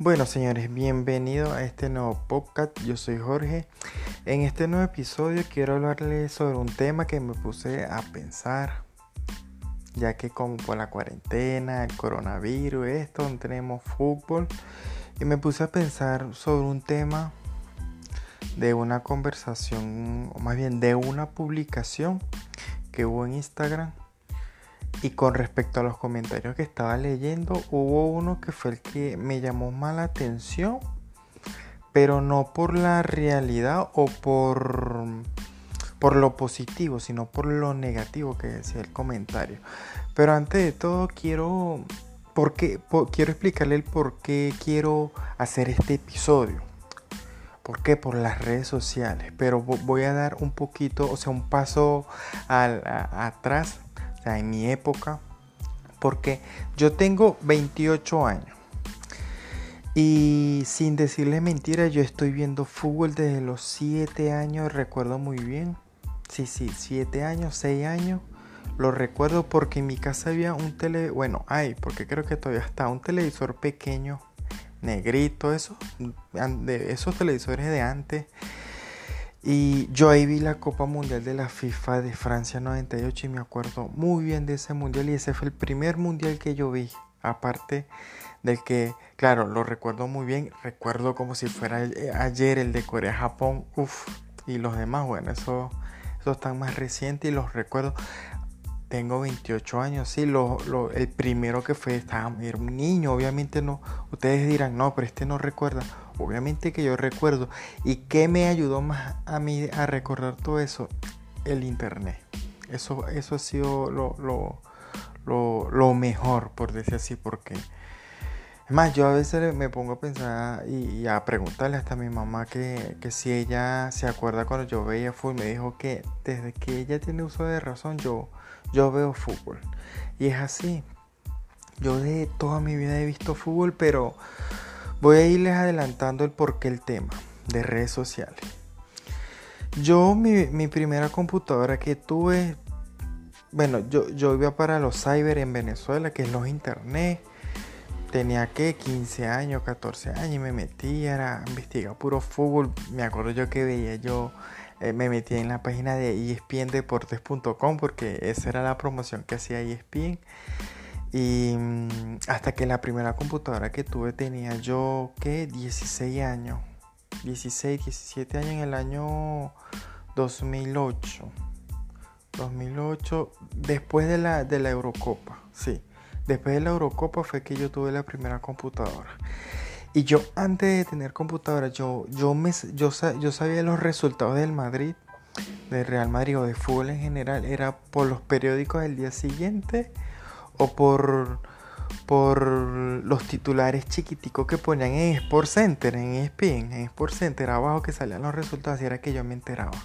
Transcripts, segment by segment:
Bueno, señores, bienvenidos a este nuevo podcast. Yo soy Jorge. En este nuevo episodio quiero hablarles sobre un tema que me puse a pensar, ya que como por la cuarentena, el coronavirus, esto, no tenemos fútbol, y me puse a pensar sobre un tema de una conversación, o más bien de una publicación que hubo en Instagram y con respecto a los comentarios que estaba leyendo, hubo uno que fue el que me llamó más la atención, pero no por la realidad o por, por lo positivo, sino por lo negativo que decía el comentario. Pero antes de todo quiero, quiero explicarle el por qué quiero hacer este episodio. ¿Por qué? Por las redes sociales. Pero voy a dar un poquito, o sea, un paso al, atrás en mi época, porque yo tengo 28 años. Y sin decirle mentira, yo estoy viendo fútbol desde los 7 años, recuerdo muy bien. Sí, sí, 7 años, 6 años. Lo recuerdo porque en mi casa había un tele, bueno, hay, porque creo que todavía está un televisor pequeño, negrito, eso, de esos televisores de antes y yo ahí vi la Copa Mundial de la FIFA de Francia 98 y me acuerdo muy bien de ese mundial y ese fue el primer mundial que yo vi. Aparte del que, claro, lo recuerdo muy bien, recuerdo como si fuera eh, ayer el de Corea-Japón, uff, y los demás, bueno, eso, eso están más recientes y los recuerdo. Tengo 28 años, sí, lo, el primero que fue, estaba, era un niño, obviamente no, ustedes dirán, no, pero este no recuerda, obviamente que yo recuerdo. ¿Y qué me ayudó más a mí a recordar todo eso? El internet. Eso, eso ha sido lo, lo, lo, mejor, por decir así, porque... Es más, yo a veces me pongo a pensar y, a preguntarle hasta a mi mamá que, que, si ella se acuerda cuando yo veía fútbol. Me dijo que desde que ella tiene uso de razón, yo, yo veo fútbol. Y es así. Yo de toda mi vida he visto fútbol, pero voy a irles adelantando el porqué el tema de redes sociales. Yo, mi, primera computadora que tuve, bueno, yo, yo iba para los cyber en Venezuela, que es los internet. Tenía que 15 años, 14 años y me metía, era investigar puro fútbol. Me acuerdo yo que veía yo eh, me metí en la página de espndeportes.com porque esa era la promoción que hacía ESPN. Y mm, hasta que la primera computadora que tuve tenía yo, ¿qué? 16 años. 16, 17 años en el año 2008. 2008, después de la, de la Eurocopa, sí. Después de la Eurocopa fue que yo tuve la primera computadora. Y yo antes de tener computadora, yo, yo, me, yo, yo sabía los resultados del Madrid, del Real Madrid o de fútbol en general, era por los periódicos del día siguiente o por, por los titulares chiquiticos que ponían en Sport Center, en ESPN, en Sport Center, abajo que salían los resultados, y era que yo me enteraba.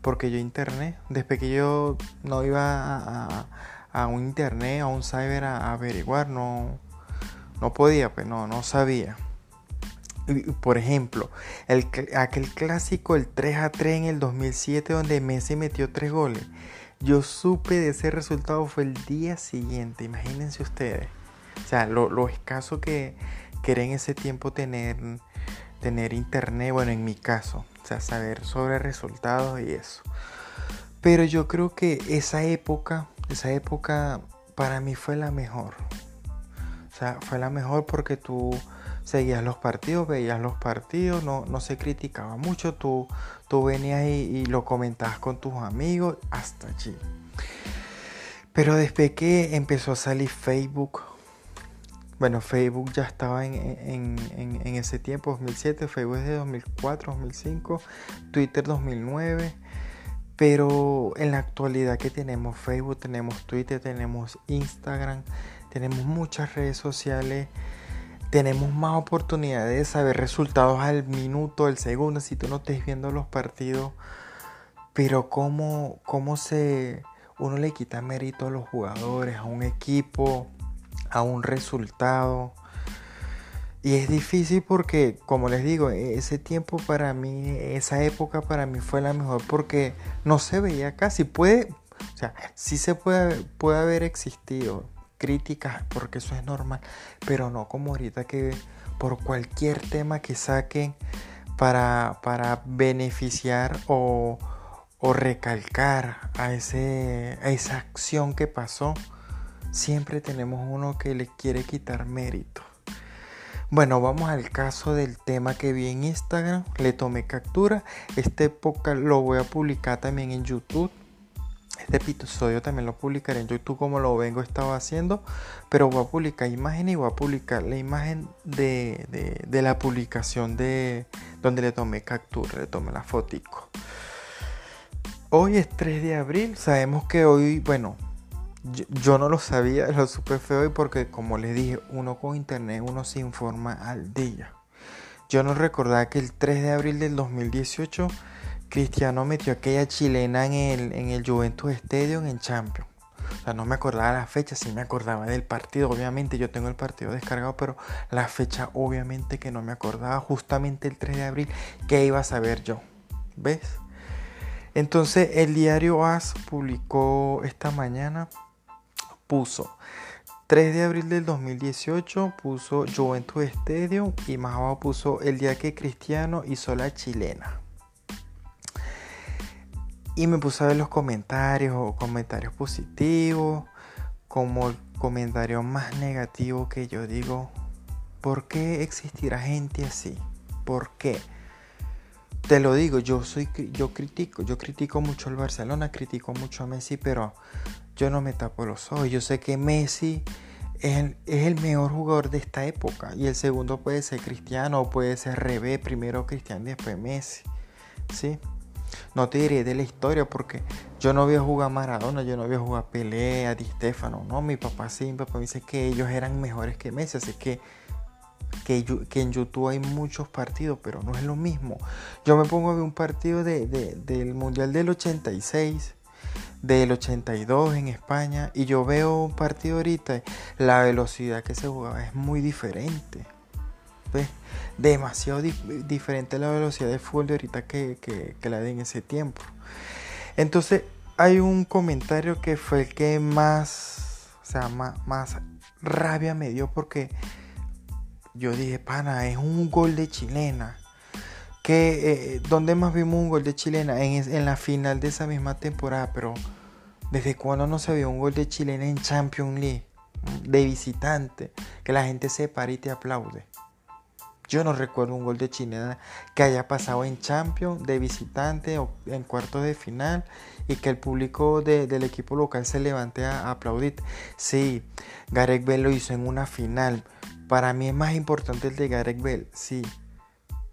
Porque yo internet, desde que yo no iba a, un internet, a un cyber a, averiguar, no, no podía, pues no, no sabía. Por ejemplo, el, aquel clásico, el 3 a 3 en el 2007, donde Messi metió 3 goles. Yo supe de ese resultado fue el día siguiente, imagínense ustedes. O sea, lo, escaso que, que en ese tiempo tener, tener internet, bueno, en mi caso, o sea, saber sobre resultados y eso. Pero yo creo que esa época, esa época para mí fue la mejor. O sea, fue la mejor porque tú seguías los partidos, veías los partidos, no, no se criticaba mucho, tú, tú venías y, lo comentabas con tus amigos, hasta allí. Pero después que empezó a salir Facebook, bueno, Facebook ya estaba en, en, ese tiempo, 2007, Facebook es de 2004, 2005, Twitter 2009. Pero en la actualidad que tenemos Facebook, tenemos Twitter, tenemos Instagram, tenemos muchas redes sociales tenemos más oportunidades de saber resultados al minuto, al segundo, si tú no estés viendo los partidos. Pero cómo, cómo se uno le quita mérito a los jugadores, a un equipo, a un resultado. Y es difícil porque, como les digo, ese tiempo para mí, esa época para mí fue la mejor porque no se veía casi. Puede, o sea, sí se puede, puede haber existido críticas, porque eso es normal, pero no como ahorita que por cualquier tema que saquen para, para beneficiar o, o recalcar a, ese, a esa acción que pasó, siempre tenemos uno que le quiere quitar mérito. Bueno, vamos al caso del tema que vi en Instagram. Le tomé captura. Este podcast lo voy a publicar también en YouTube. Este episodio también lo publicaré en YouTube como lo vengo estaba haciendo. Pero voy a publicar imágenes y voy a publicar la imagen de, de, la publicación de donde le tomé captura, le tomé la fotico. Hoy es 3 de abril. Sabemos que hoy, bueno, yo, no lo sabía, lo supe feo y porque como les dije, uno con internet uno se informa al día. Yo no recordaba que el 3 de abril del 2018 Cristiano metió aquella chilena en el, en el Juventus Stadium en Champions. O sea, no me acordaba la fecha, sí me acordaba del partido. Obviamente yo tengo el partido descargado, pero la fecha obviamente que no me acordaba. Justamente el 3 de abril, ¿qué iba a saber yo? ¿Ves? Entonces el diario AS publicó esta mañana puso 3 de abril del 2018 puso Juventus Stadium y más abajo puso el día que Cristiano hizo la chilena. Y me puse a ver los comentarios o comentarios positivos, como el comentario más negativo que yo digo, ¿por qué existirá gente así? ¿Por qué? Te lo digo, yo soy yo critico, yo critico mucho al Barcelona, critico mucho a Messi, pero yo no me tapo los ojos. Yo sé que Messi es el, mejor jugador de esta época. Y el segundo puede ser Cristiano o puede ser Rebe, primero Cristiano después Messi. ¿Sí? No te diré de la historia porque yo no voy a jugar Maradona, yo no voy a jugar Pelé, Di Stefano. No, mi papá sí, mi papá dice que ellos eran mejores que Messi. Así que, que, en YouTube hay muchos partidos, pero no es lo mismo. Yo me pongo a ver un partido del Mundial del 86 del 82 en España y yo veo un partido ahorita, la velocidad que se jugaba es muy diferente. ¿Ves? Demasiado diferente la velocidad del fútbol de ahorita que, la de en ese tiempo. Entonces hay un comentario que fue el que más, o sea, más, rabia me dio porque yo dije, pana, es un gol de chilena que eh, donde más vimos un gol de chilena en, en, la final de esa misma temporada, pero desde cuando no se vio un gol de chilena en Champions League de visitante, que la gente se para y te aplaude. Yo no recuerdo un gol de chilena que haya pasado en Champions de visitante o en cuartos de final y que el público del equipo local se levante a, a aplaudir. Sí, Gareth Bell lo hizo en una final. Para mí es más importante el de Gareth Bell, sí,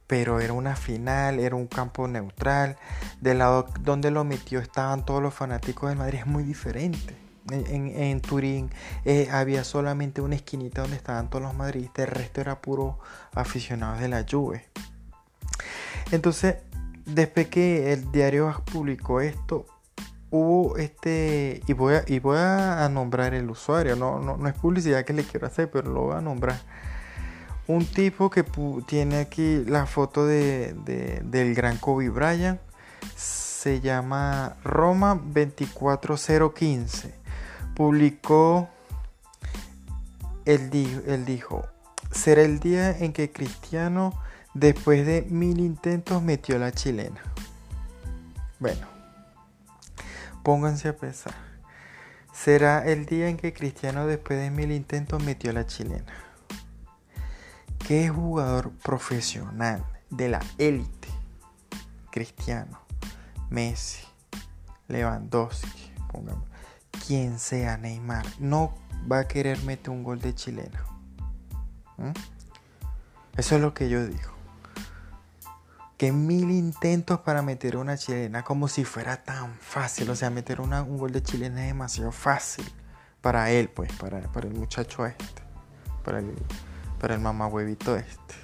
pero era una final, era un campo neutral. Del lado donde lo metió estaban todos los fanáticos del Madrid, es muy diferente. En, Turín eh, había solamente una esquinita donde estaban todos los madridistas, el resto era puro aficionados de la Juve. Entonces, después que el diario publicó esto, hubo este, y voy a, y voy a nombrar el usuario, no, no, es publicidad que le quiero hacer, pero lo voy a nombrar un tipo que tiene aquí la foto de, del gran Kobe Bryant. Se llama Roma 24015. Publicó, él dijo, él dijo, será el día en que Cristiano, después de mil intentos, metió la chilena. Bueno, pónganse a pensar. Será el día en que Cristiano, después de mil intentos, metió la chilena. ¿Qué jugador profesional de la élite? Cristiano, Messi, Lewandowski, quien sea Neymar, no va a querer meter un gol de chilena. ¿Mm? Eso es lo que yo digo. Que mil intentos para meter una chilena como si fuera tan fácil. O sea, meter un gol de chilena es demasiado fácil para él, pues, para, el muchacho este. Para el, para el mamá huevito este.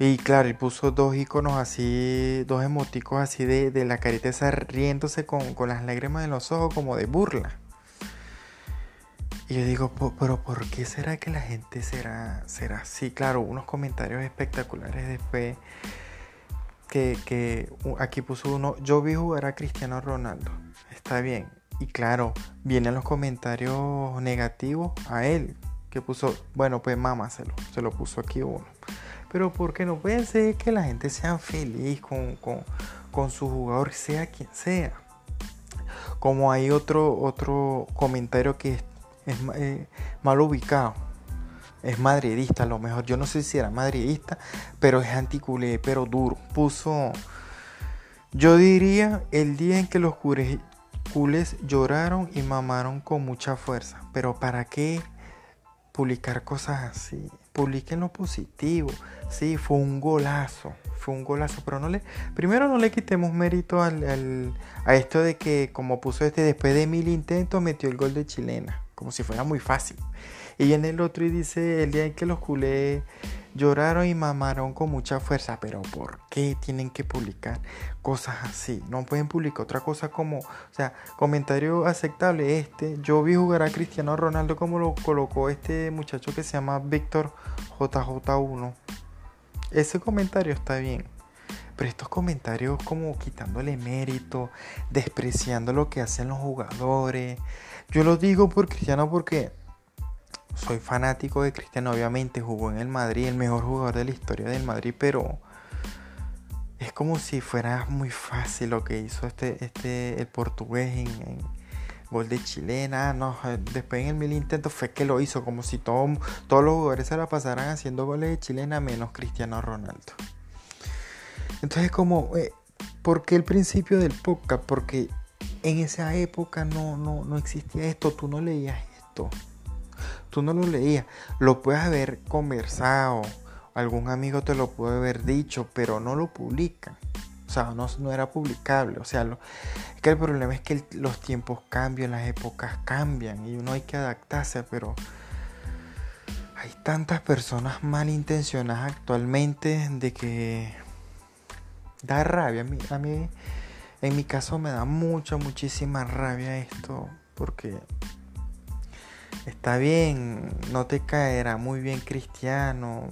Y claro, y puso dos iconos así, dos emoticos así de, la carita esa riéndose con, las lágrimas en los ojos como de burla. Y yo digo, pero ¿por qué será que la gente será, será así? Claro, unos comentarios espectaculares después que, que aquí puso uno, yo vi jugar a Cristiano Ronaldo. Está bien. Y claro, vienen los comentarios negativos a él que puso, bueno, pues mamá se lo, se lo puso aquí uno. Pero porque no puede ser que la gente sea feliz con, con, su jugador, sea quien sea. Como hay otro, otro comentario que es, eh, mal ubicado. Es madridista, a lo mejor. Yo no sé si era madridista, pero es anticulé, pero duro. Puso. Yo diría el día en que los culés lloraron y mamaron con mucha fuerza. Pero ¿para qué publicar cosas así? Publiquen lo positivo. Sí, fue un golazo. Fue un golazo. Pero no le. Primero no le quitemos mérito al, a esto de que, como puso este, después de mil intentos, metió el gol de chilena. Como si fuera muy fácil. Y en el otro y dice el día en que los culés lloraron y mamaron con mucha fuerza. Pero ¿por qué tienen que publicar cosas así? No pueden publicar otra cosa como, o sea, comentario aceptable este. Yo vi jugar a Cristiano Ronaldo como lo colocó este muchacho que se llama Víctor JJ1. Ese comentario está bien. Pero estos comentarios como quitándole mérito, despreciando lo que hacen los jugadores. Yo lo digo por Cristiano porque soy fanático de Cristiano. Obviamente jugó en el Madrid, el mejor jugador de la historia del Madrid, pero es como si fuera muy fácil lo que hizo este, este el portugués en, gol de chilena. No, después en el mil intento fue que lo hizo, como si todos los jugadores se la pasaran haciendo goles de chilena, menos Cristiano Ronaldo. Entonces, como, eh, ¿por qué el principio del podcast? Porque en esa época no, no, no existía esto, tú no leías esto. Tú no lo leías. Lo puedes haber conversado. Algún amigo te lo puede haber dicho, pero no lo publican. O sea, no, era publicable. O sea, es que el problema es que los tiempos cambian, las épocas cambian y uno hay que adaptarse, pero hay tantas personas malintencionadas actualmente de que da rabia. A mí, a mí, en mi caso, me da mucha, muchísima rabia esto porque está bien, no te caerá muy bien cristiano.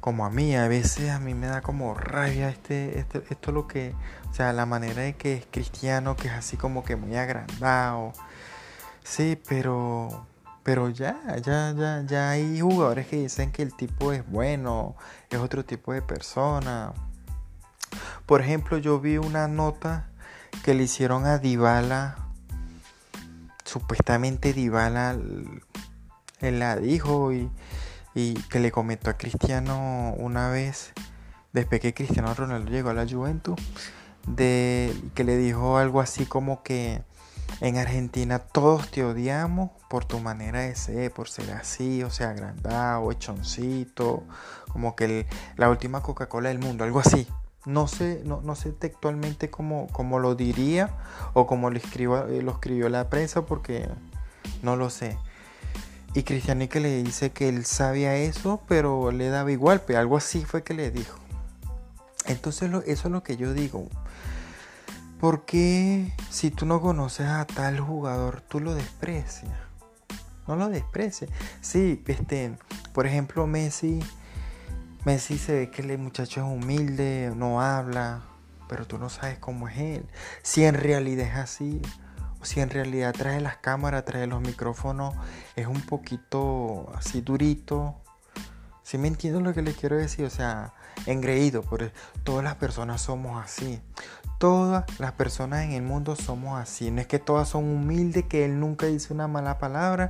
Como a mí, a veces a mí me da como rabia este, este, esto lo que, o sea, la manera de que es cristiano, que es así como que muy agrandado. Sí, pero, pero ya, ya, ya, ya hay jugadores que dicen que el tipo es bueno, es otro tipo de persona. Por ejemplo, yo vi una nota que le hicieron a Dybala supuestamente Dybala la dijo y, que le comentó a Cristiano una vez, después que Cristiano Ronaldo llegó a la Juventus, de, que le dijo algo así como que en Argentina todos te odiamos por tu manera de ser, por ser así, o sea, agrandado, hechoncito, como que la última Coca-Cola del mundo, algo así. No sé, no, no sé textualmente cómo, lo diría o cómo lo, eh, lo escribió la prensa porque no lo sé. Y Cristianique le dice que él sabía eso, pero le daba igual, pero algo así fue que le dijo. Entonces eso es lo que yo digo. ¿Por qué si tú no conoces a tal jugador, tú lo desprecias? No lo desprecias. Sí, este, por ejemplo, Messi Messi se ve que el muchacho es humilde, no habla, pero tú no sabes cómo es él. Si en realidad es así, o si en realidad trae las cámaras, trae los micrófonos, es un poquito así durito. Si me entiendo lo que le quiero decir, o sea, engreído, porque todas las personas somos así. Todas las personas en el mundo somos así. No es que todas son humildes, que él nunca dice una mala palabra,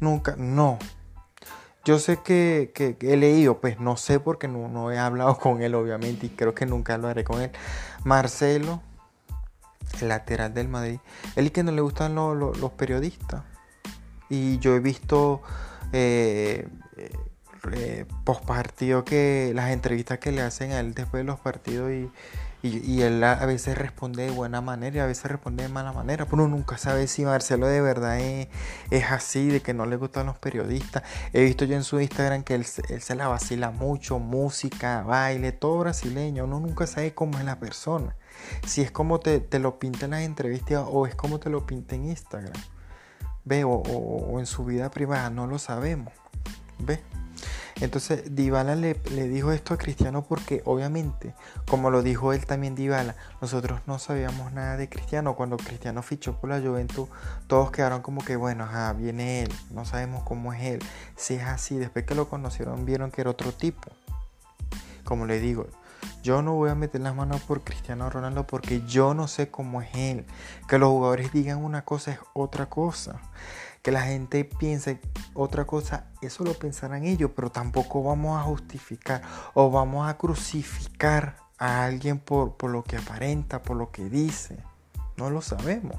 nunca, no. Yo sé que, he leído, pues no sé porque no, he hablado con él obviamente y creo que nunca lo haré con él. Marcelo, el lateral del Madrid, él que no le gustan los periodistas. Y yo he visto eh, eh, post partido que las entrevistas que le hacen a él después de los partidos y y, él a, veces responde de buena manera y a veces responde de mala manera. Pero uno nunca sabe si Marcelo de verdad es, así, de que no le gustan los periodistas. He visto yo en su Instagram que él, se la vacila mucho, música, baile, todo brasileño. Uno nunca sabe cómo es la persona. Si es como te, lo pinta en las entrevistas o es como te lo pinta en Instagram. Ve, o, en su vida privada, no lo sabemos. Ve. Entonces Dybala le, le, dijo esto a Cristiano porque obviamente, como lo dijo él también Dybala, nosotros no sabíamos nada de Cristiano. Cuando Cristiano fichó por la Juventus, todos quedaron como que, bueno, ajá, viene él, no sabemos cómo es él. Si es así, después que lo conocieron vieron que era otro tipo. Como le digo, yo no voy a meter las manos por Cristiano Ronaldo porque yo no sé cómo es él. Que los jugadores digan una cosa es otra cosa. Que la gente piense otra cosa, eso lo pensarán ellos, pero tampoco vamos a justificar o vamos a crucificar a alguien por, por lo que aparenta, por lo que dice. No lo sabemos.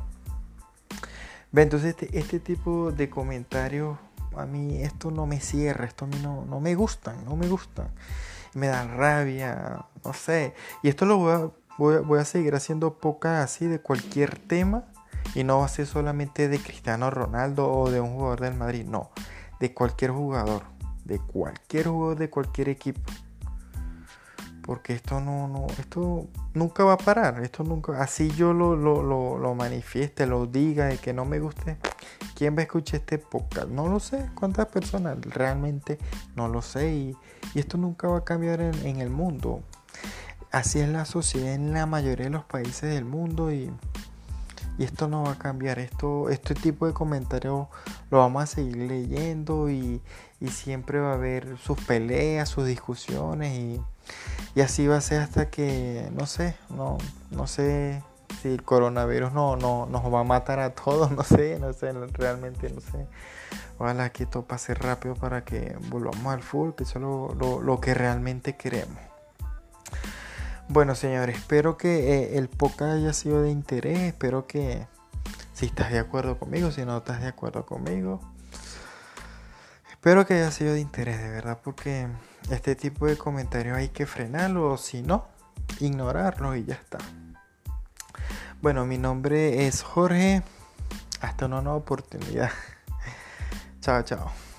Entonces este, este tipo de comentarios, a mí esto no me cierra, esto a mí no, no me gustan, no me gustan me dan rabia, no sé. Y esto lo voy a, voy a, seguir haciendo pocas así de cualquier tema. Y no va a ser solamente de Cristiano Ronaldo o de un jugador del Madrid, no. De cualquier jugador. De cualquier jugador de cualquier equipo. Porque esto no, no, esto nunca va a parar. Esto nunca, así yo lo, lo, lo, lo manifieste, lo diga y que no me guste. ¿Quién va a escuchar este podcast? No lo sé. ¿Cuántas personas? Realmente no lo sé. Y, esto nunca va a cambiar en, el mundo. Así es la sociedad en la mayoría de los países del mundo y, esto no va a cambiar. Esto, este tipo de comentarios lo vamos a seguir leyendo y, siempre va a haber sus peleas, sus discusiones y, y, así va a ser hasta que, no sé, no, no sé si el coronavirus no, no, nos va a matar a todos, no sé, no sé, realmente no sé. Ojalá que esto pase rápido para que volvamos al full, que eso es lo, que realmente queremos. Bueno, señores, espero que eh, el podcast haya sido de interés. Espero que si estás de acuerdo conmigo, si no estás de acuerdo conmigo. Espero que haya sido de interés, de verdad, porque este tipo de comentarios hay que frenarlo, o si no, ignorarlo y ya está. Bueno, mi nombre es Jorge. Hasta una nueva oportunidad. chao, chao.